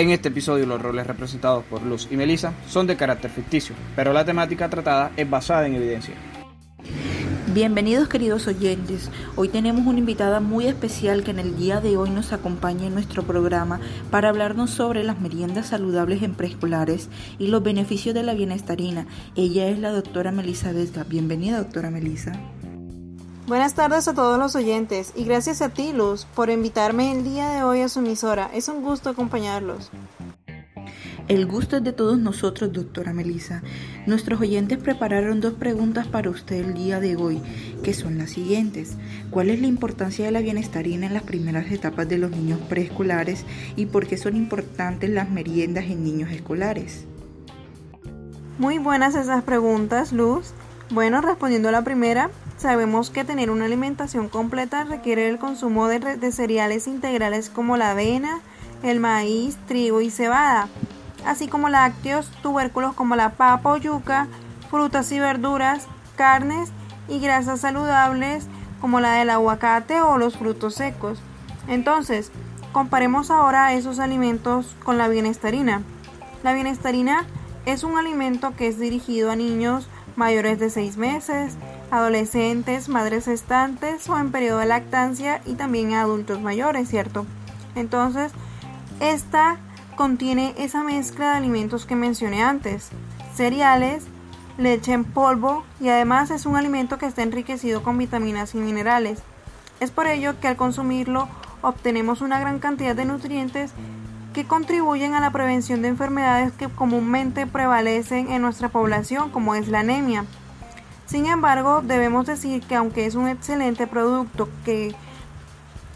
En este episodio los roles representados por Luz y Melissa son de carácter ficticio, pero la temática tratada es basada en evidencia. Bienvenidos queridos oyentes, hoy tenemos una invitada muy especial que en el día de hoy nos acompaña en nuestro programa para hablarnos sobre las meriendas saludables en preescolares y los beneficios de la bienestarina. Ella es la doctora Melissa Vesga. Bienvenida doctora Melissa. Buenas tardes a todos los oyentes y gracias a ti Luz por invitarme el día de hoy a su emisora. Es un gusto acompañarlos. El gusto es de todos nosotros, doctora Melissa. Nuestros oyentes prepararon dos preguntas para usted el día de hoy, que son las siguientes. ¿Cuál es la importancia de la bienestarina en las primeras etapas de los niños preescolares y por qué son importantes las meriendas en niños escolares? Muy buenas esas preguntas, Luz. Bueno, respondiendo a la primera, sabemos que tener una alimentación completa requiere el consumo de, cereales integrales como la avena, el maíz, trigo y cebada así como lácteos, tubérculos como la papa o yuca, frutas y verduras, carnes y grasas saludables como la del aguacate o los frutos secos. Entonces, comparemos ahora esos alimentos con la bienestarina. La bienestarina es un alimento que es dirigido a niños mayores de 6 meses, adolescentes, madres estantes o en periodo de lactancia y también adultos mayores, ¿cierto? Entonces, esta contiene esa mezcla de alimentos que mencioné antes, cereales, leche en polvo y además es un alimento que está enriquecido con vitaminas y minerales. Es por ello que al consumirlo obtenemos una gran cantidad de nutrientes que contribuyen a la prevención de enfermedades que comúnmente prevalecen en nuestra población, como es la anemia. Sin embargo, debemos decir que aunque es un excelente producto, que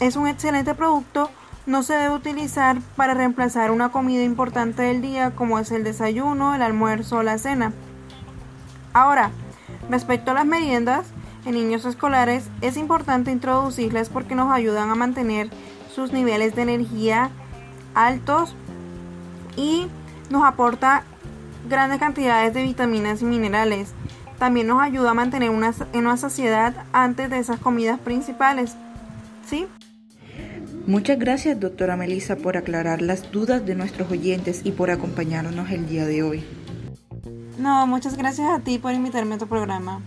es un excelente producto, no se debe utilizar para reemplazar una comida importante del día como es el desayuno, el almuerzo o la cena. Ahora, respecto a las meriendas, en niños escolares es importante introducirlas porque nos ayudan a mantener sus niveles de energía altos y nos aporta grandes cantidades de vitaminas y minerales. También nos ayuda a mantener una, una saciedad antes de esas comidas principales. ¿Sí? Muchas gracias, doctora Melissa, por aclarar las dudas de nuestros oyentes y por acompañarnos el día de hoy. No, muchas gracias a ti por invitarme a tu programa.